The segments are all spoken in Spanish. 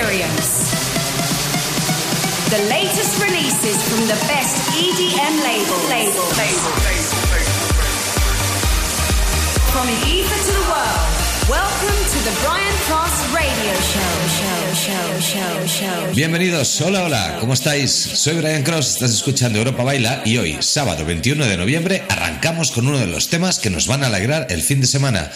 The latest releases from the best EDM labels. Label. Label. From the ether to the world, welcome to the Brian Cross Radio show. Bienvenidos, hola, hola, ¿cómo estáis? Soy Brian Cross, estás escuchando Europa Baila y hoy, sábado 21 de noviembre, arrancamos con uno de los temas que nos van a alegrar el fin de semana.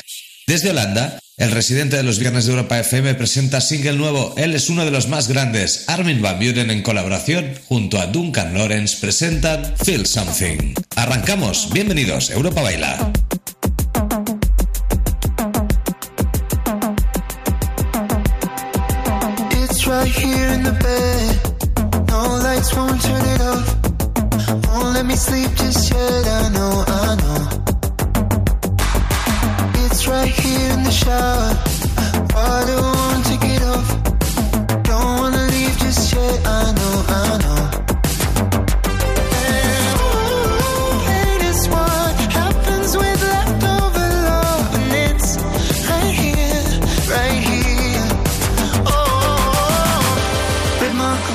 Desde Holanda, el residente de los viernes de Europa FM presenta single nuevo. Él es uno de los más grandes. Armin Van Buren en colaboración junto a Duncan Lawrence presentan Feel Something. Arrancamos. Bienvenidos, Europa Baila. here in the shower. I don't want to get off. Don't wanna leave just yet. I know, I know.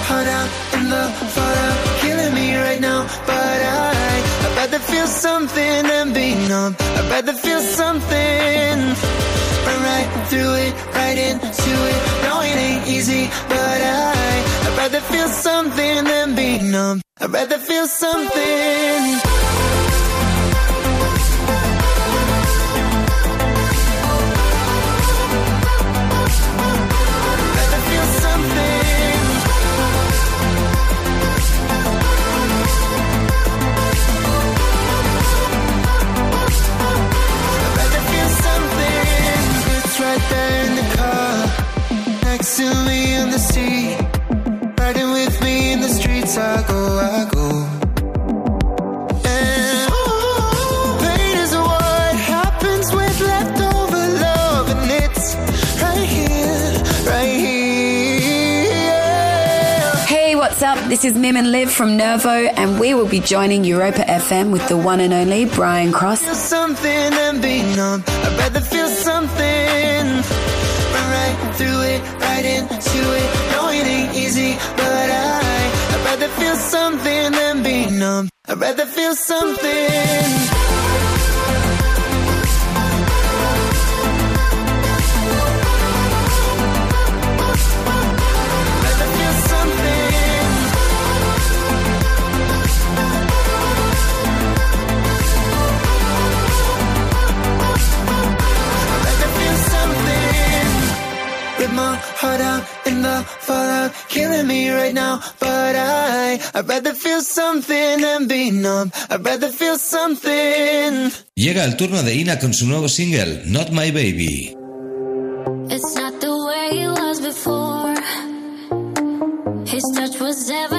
Heart and out, killing me right now. But I, I'd rather feel something than be numb. I'd rather feel something. Run right through it, right into it. No, it ain't easy, but I, I'd rather feel something than be numb. I'd rather feel something. This is Mim and Liv from Nervo, and we will be joining Europa FM with the one and only Brian Cross. feel something and be numb. I'd rather feel something. Run right through it, right into it. No, it ain't easy, but I, I'd rather feel something than be numb. I'd rather feel something. Heart out in the fallout, killing me right now. But I, I'd rather feel something than be numb. I'd rather feel something. Llega el turno de Ina con su nuevo single, Not My Baby. It's not the way it was before. His touch was heaven,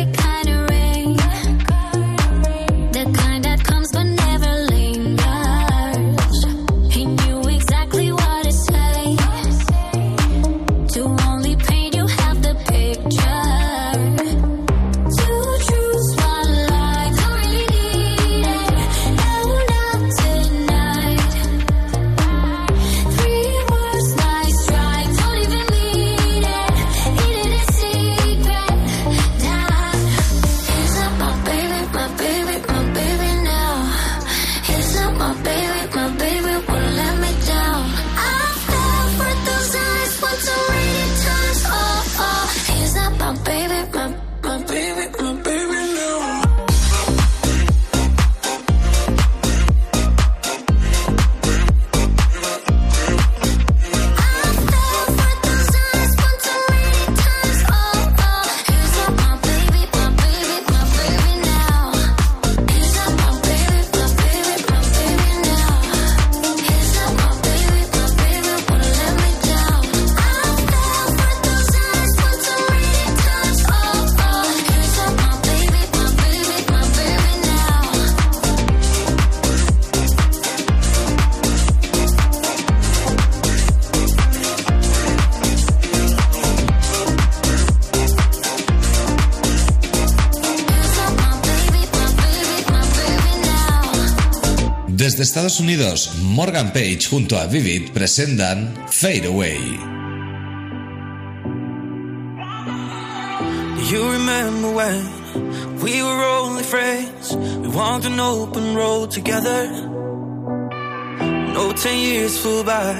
Estados Unidos, Morgan Page junto a Vivid presentan Fade Away. You remember when we were only friends? We walked an open road together. No, ten years flew by,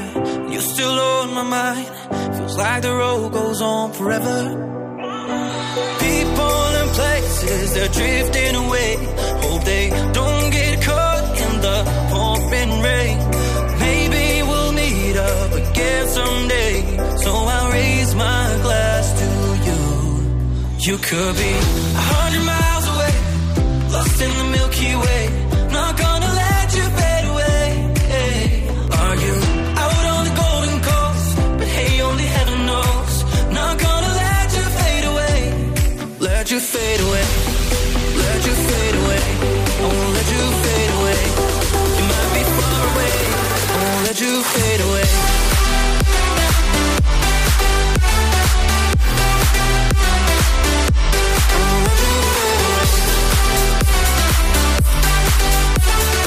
you're still on my mind. Feels like the road goes on forever. People and places, they're drifting away. Hope they don't up someday. So I'll raise my glass to you. You could be a hundred miles away, lost in the Milky Way. Not gonna let you fade away. Are you out on the golden coast? But hey, only heaven knows. Not gonna let you fade away. Let you fade away. Let you fade away. I won't let you fade away. You might be far away. I won't let you fade away.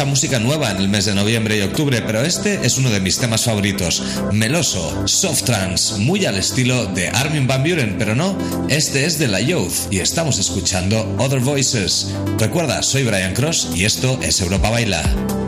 Mucha música nueva en el mes de noviembre y octubre, pero este es uno de mis temas favoritos. Meloso, soft trance, muy al estilo de Armin Van Buren, pero no, este es de la Youth y estamos escuchando Other Voices. Recuerda, soy Brian Cross y esto es Europa Baila.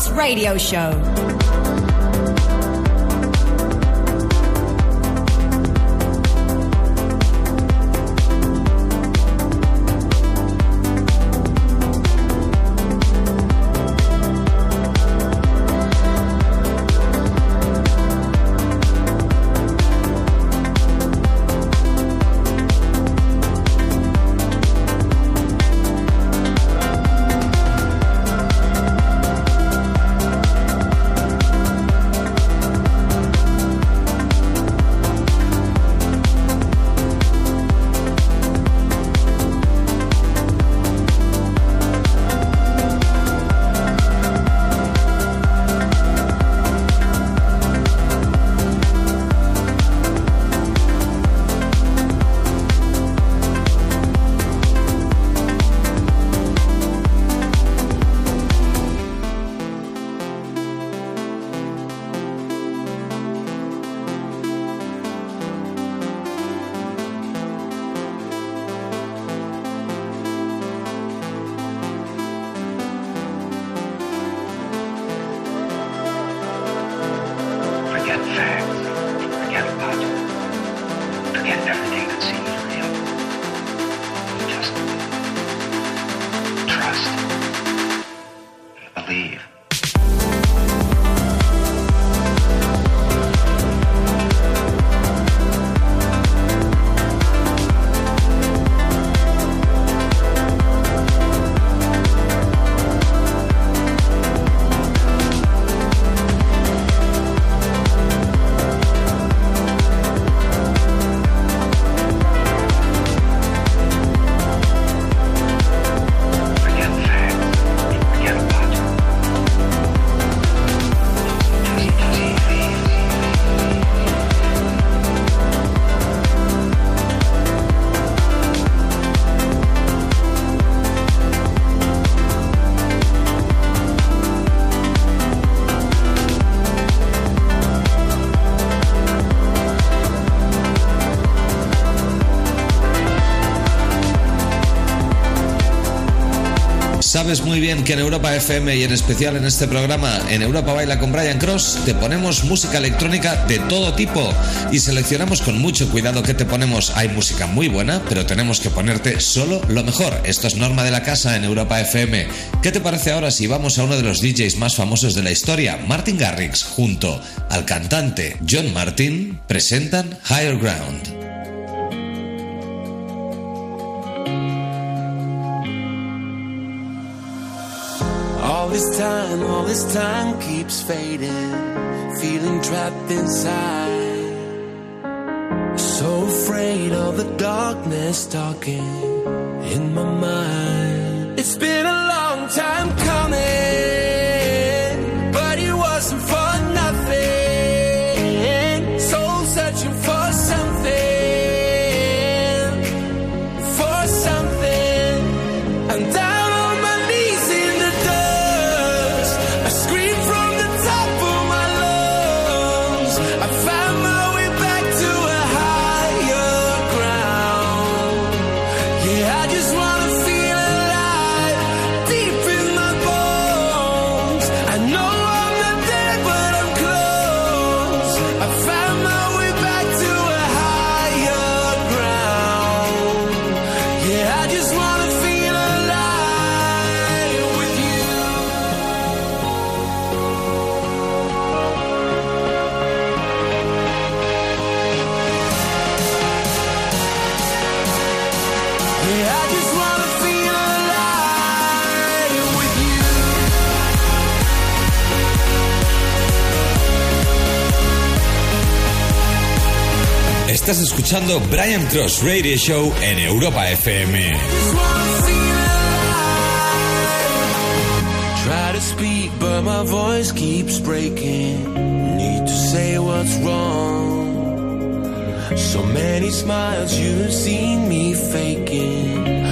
Sports Radio Show. sabes muy bien que en Europa FM y en especial en este programa, en Europa Baila con Brian Cross, te ponemos música electrónica de todo tipo y seleccionamos con mucho cuidado que te ponemos. Hay música muy buena, pero tenemos que ponerte solo lo mejor. Esto es norma de la casa en Europa FM. ¿Qué te parece ahora si vamos a uno de los DJs más famosos de la historia, Martin Garrix, junto al cantante John Martin, presentan Higher Ground? this time, all this time keeps fading. Feeling trapped inside. So afraid of the darkness talking in my mind. It's been a long time coming. Estás escuchando Brian Cross Radio Show en Europa FM. Try to speak, but my voice keeps breaking. Need to say what's wrong. So many smiles you've seen me faking.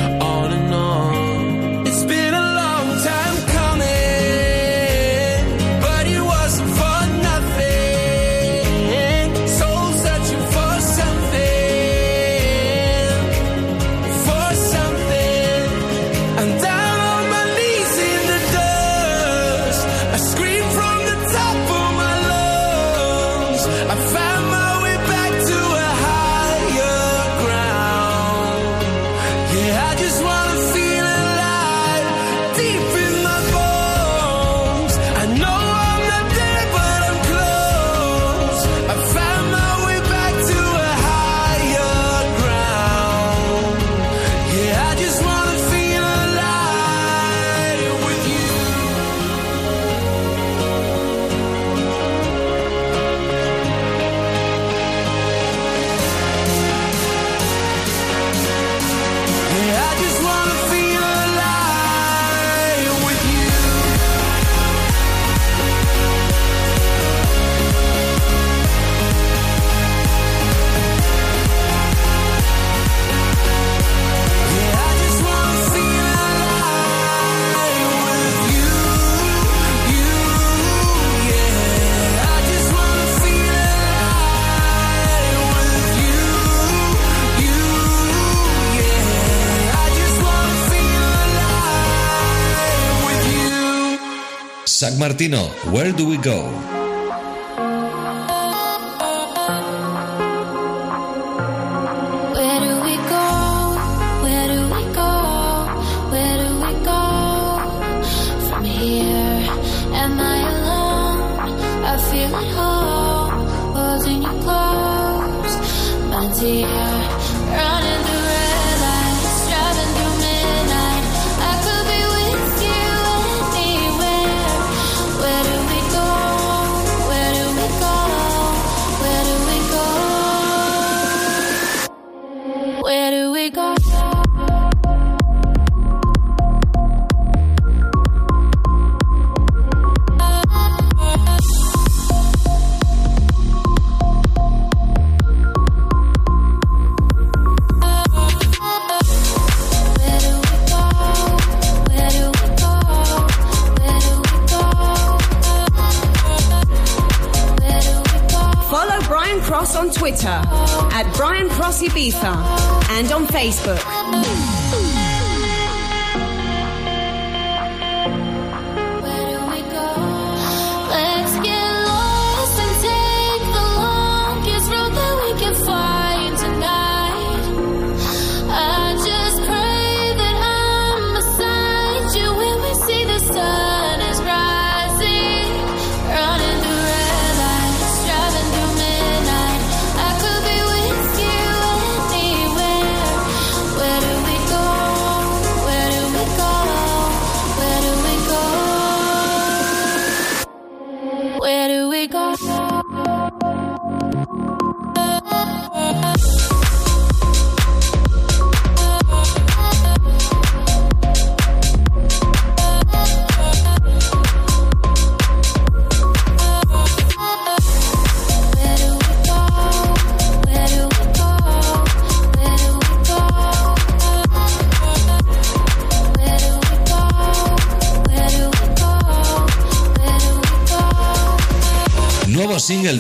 San Martino, Where Do We Go?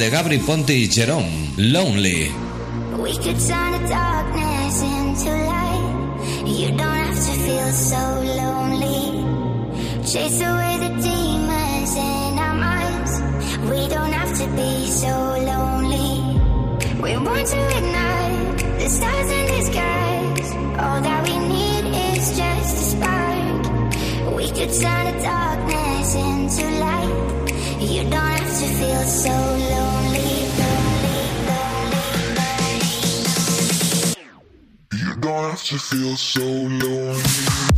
De Gabri Ponte y Jerome, Lonely. We could turn the darkness into light. You don't have to feel so lonely. Chase away the demons in our minds. We don't have to be so lonely. We're born to ignite the stars in the skies. All that we need is just a spark. We could turn the darkness into light. You don't have to feel so lonely, to feel so lonely.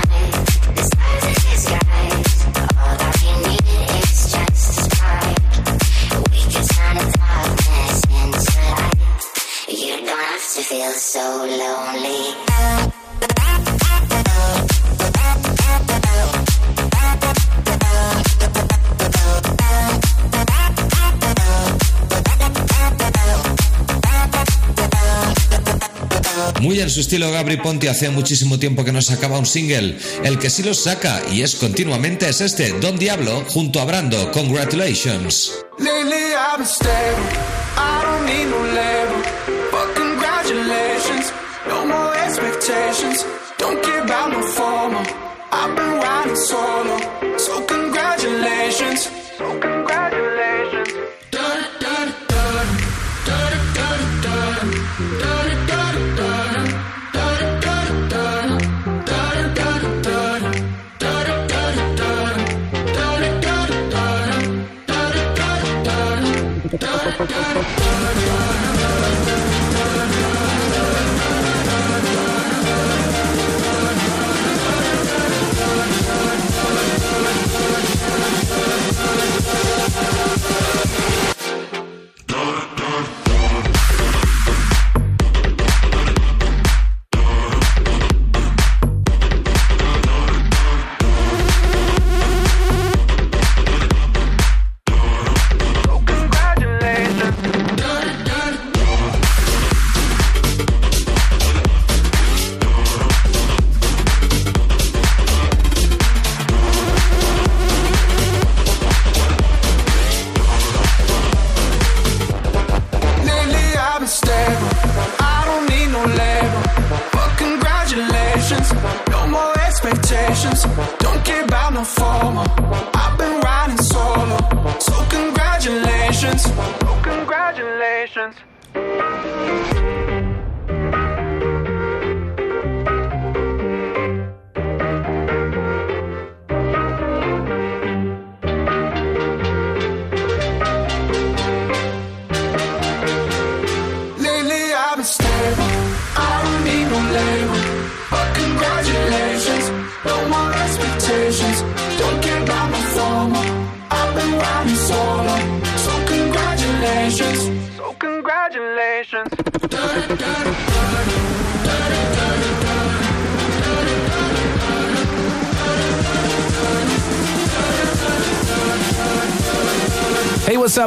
Su estilo Gabri Ponti hace muchísimo tiempo que no sacaba un single. El que sí los saca y es continuamente es este, Don Diablo, junto a Brando. Congratulations. Lately I've been stable. I don't need no label. But congratulations. No more expectations. Don't care about no formal. I've been riding solo.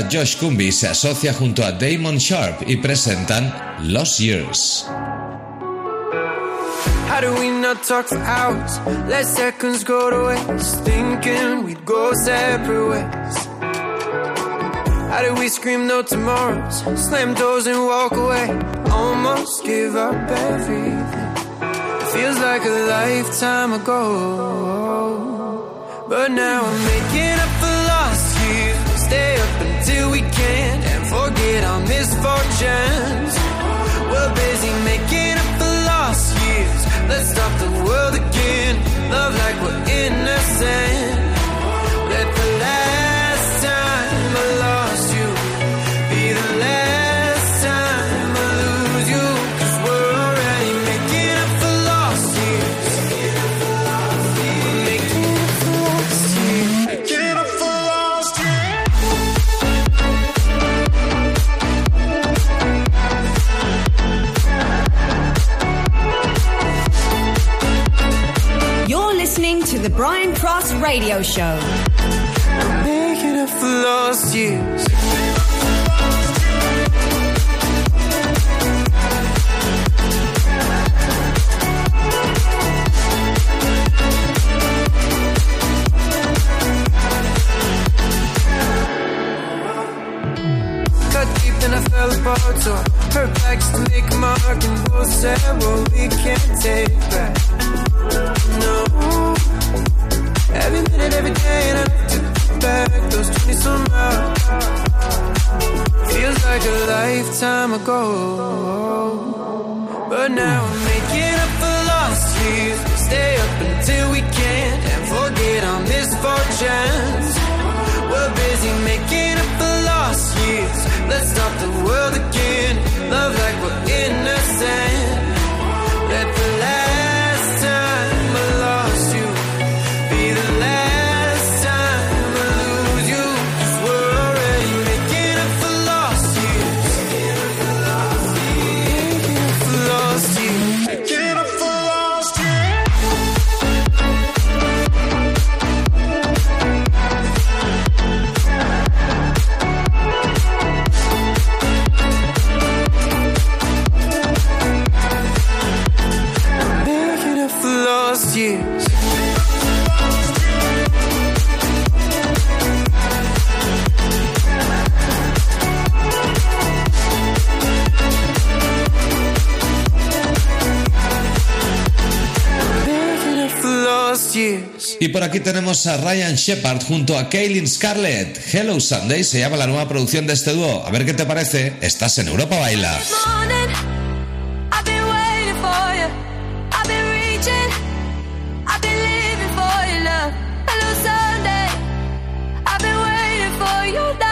Josh Cumby se asocia junto a Damon Sharp y presentan Lost Years. How do we not talk for hours? Let seconds go to waste. Thinking we'd go separate. How do we scream no tomorrows? Slam doors and walk away. Almost give up everything. Feels like a lifetime ago. But now I'm making up for lost years. Stay up until we can't and forget our misfortunes. We're busy making up for lost years. Let's stop the world again. Love like we're innocent. Radio Show. Making up for lost years. Then I fell apart So back's to make a mark And both said what we can't take back Every minute, every day And I look back Those 20 some hours Feels like a lifetime ago. But now I'm making up for lost years. Stay up until we can't And forget our misfortunes. We're busy making up for lost years. Let's start the world again. Love like we're innocent Y por aquí tenemos a Ryan Shepard junto a Kaylin Scarlett. Hello Sunday se llama la nueva producción de este dúo. A ver qué te parece. Estás en Europa Baila. Hello, Sunday. I've been waiting for.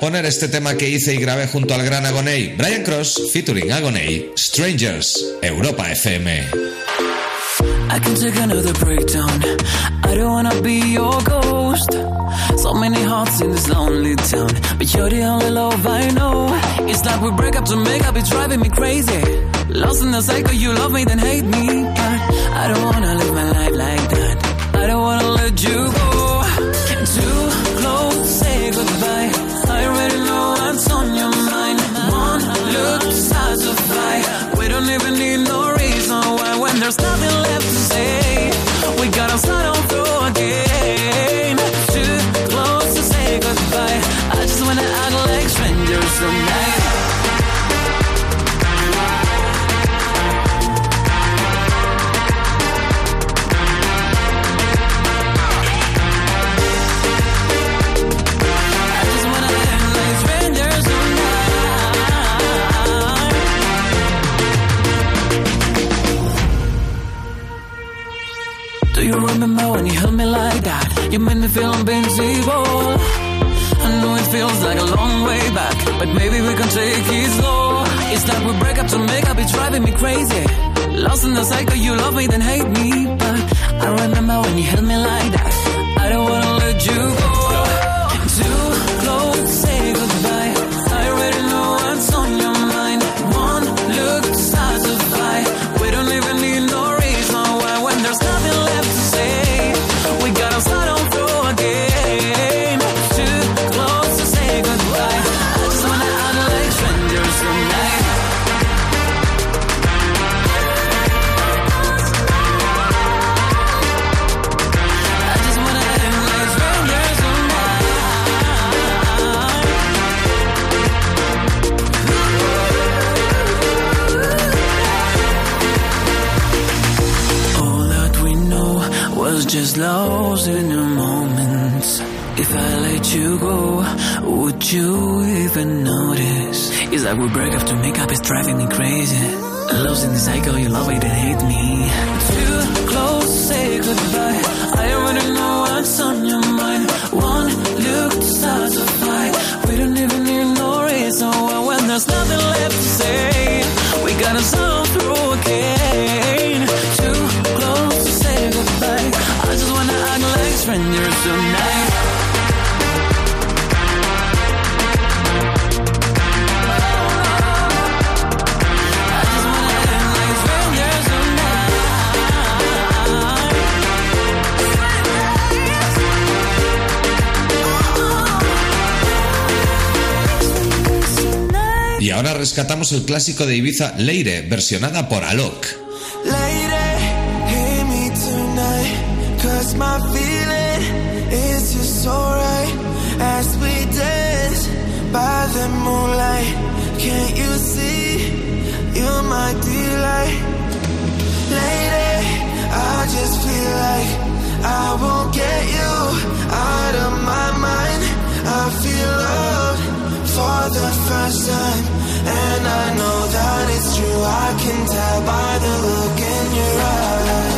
poner este tema que hice y grabé junto al gran Agoney, Brian Cross featuring Agoney, Strangers, Europa FM. I can take another breakdown. I don't wanna be your ghost. So many hearts in this lonely town, but you're the only love I know. It's like we break up to make up, it's driving me crazy. Lost in the cycle, you love me then hate me, but I don't wanna live. crazy. Lost in the cycle, you love me, then hate me. But I remember when you held me like I will break make up. is driving me crazy. Losing the cycle, you love it and hate me. Too close, say goodbye. Rescatamos el clásico de Ibiza Leire, versionada por Alok. I just feel like I won't get you out of my mind. I feel for the first time. And I know that it's true. I can tell by the look in your eyes.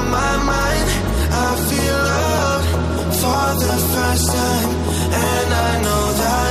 first time, and I know that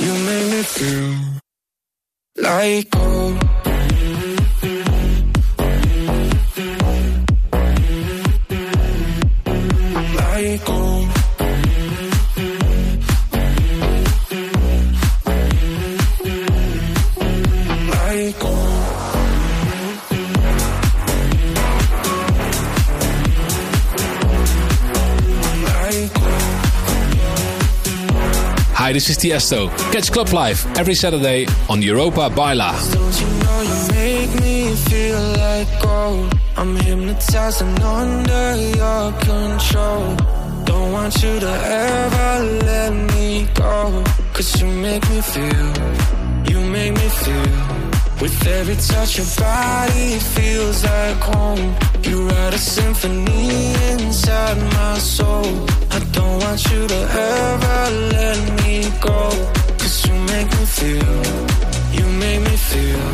you make me feel like gold. Hi, this is Tiesto. Catch Club Live every Saturday on Europa Baila. Don't you know you make me feel like gold? I'm under your control. Don't want you to ever let me go. Cause you make me feel, you make me feel. With every touch, of body it feels like home. You write a symphony inside my soul. I don't want you to ever let me go. Cause you make me feel, you make me feel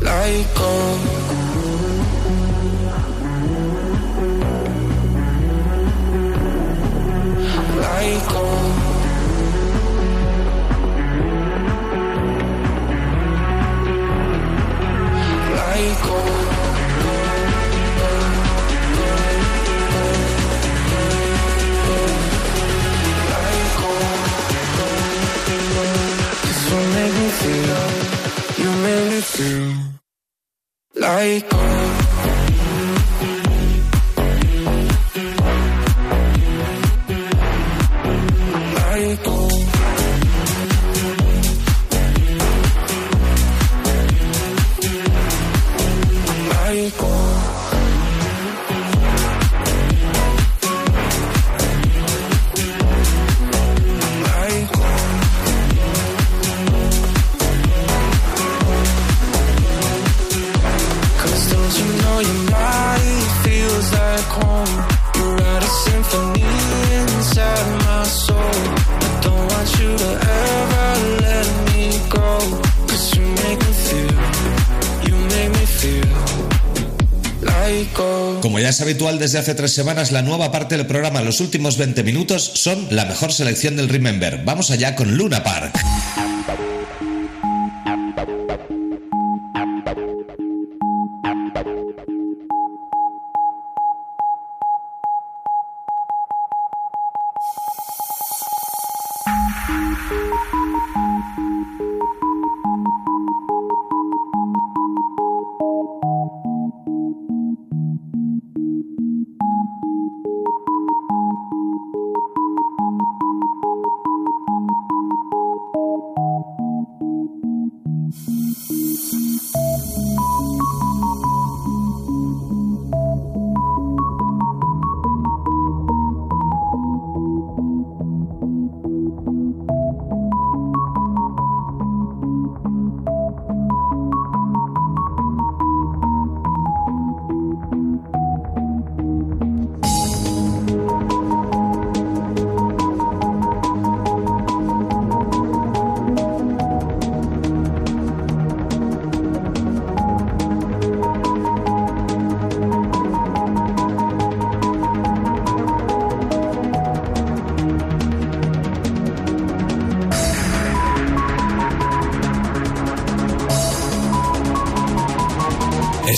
like gold. Like gold. psycho. you made me feel, you me feel like. Ya es habitual desde hace tres semanas, la nueva parte del programa, los últimos 20 minutos, son la mejor selección del Remember. Vamos allá con Luna Park.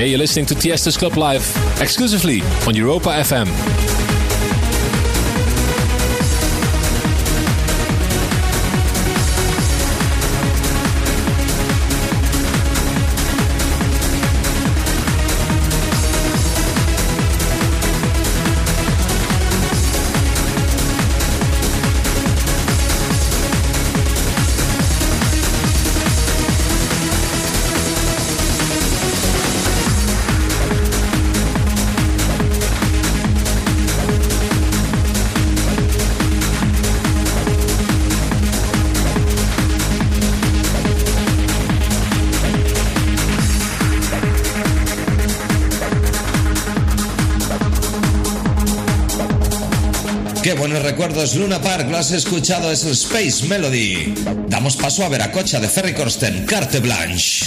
Hey, you're listening to Tiesto's Club Live exclusively on Europa FM. Luna Park, lo has escuchado, es el Space Melody. Damos paso a Veracocha de Ferry Corsten, Carte Blanche.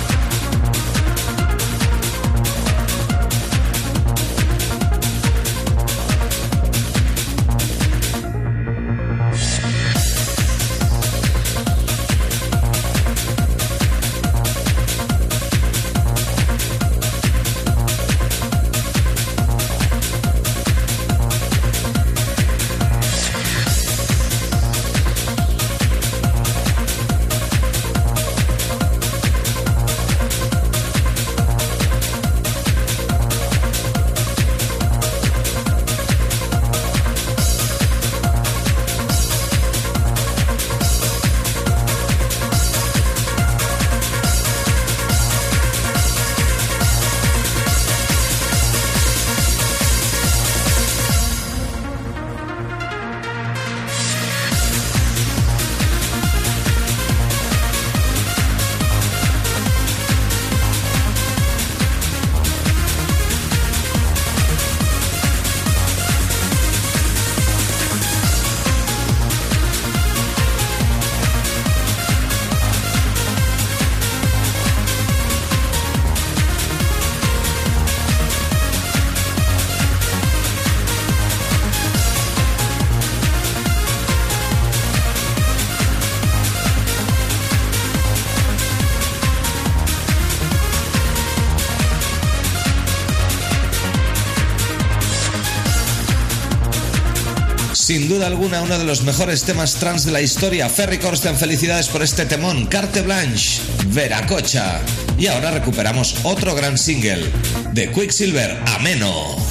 Duda alguna, uno de los mejores temas trans de la historia. Ferry Corsten, felicidades por este temón. Carte Blanche, Veracocha. Y ahora recuperamos otro gran single de Quicksilver, Ameno.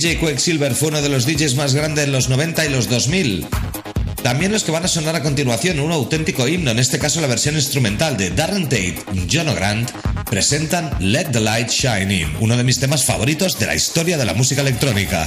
DJ Quicksilver fue uno de los DJs más grandes en los 90 y los 2000. También los que van a sonar a continuación, un auténtico himno, en este caso la versión instrumental de Darren Tate y John O'Grant, presentan Let the Light Shine In, uno de mis temas favoritos de la historia de la música electrónica.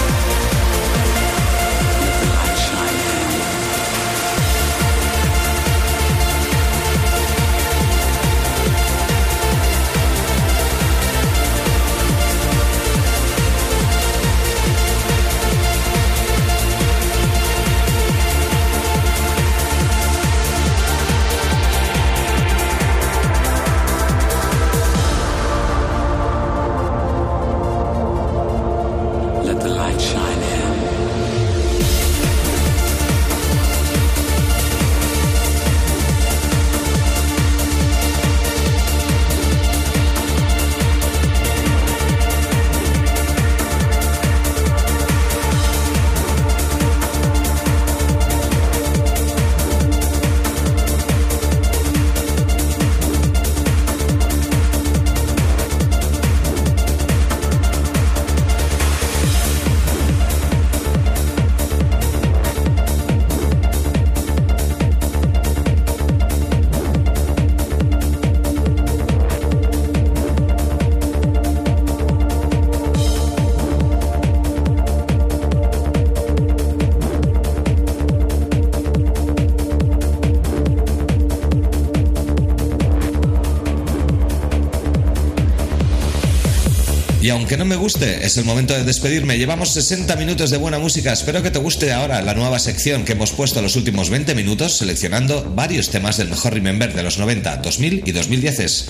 Aunque no me guste, es el momento de despedirme. Llevamos 60 minutos de buena música. Espero que te guste ahora la nueva sección que hemos puesto los últimos 20 minutos seleccionando varios temas del mejor Remember de los 90, 2000 y 2010.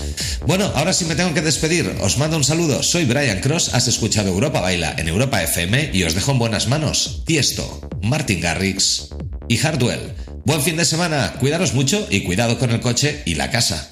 Bueno, ahora sí me tengo que despedir. Os mando un saludo. Soy Brian Cross. Has escuchado Europa Baila en Europa FM y os dejo en buenas manos. Tiesto, Martin Garrix y Hardwell. Buen fin de semana. Cuidaros mucho y cuidado con el coche y la casa.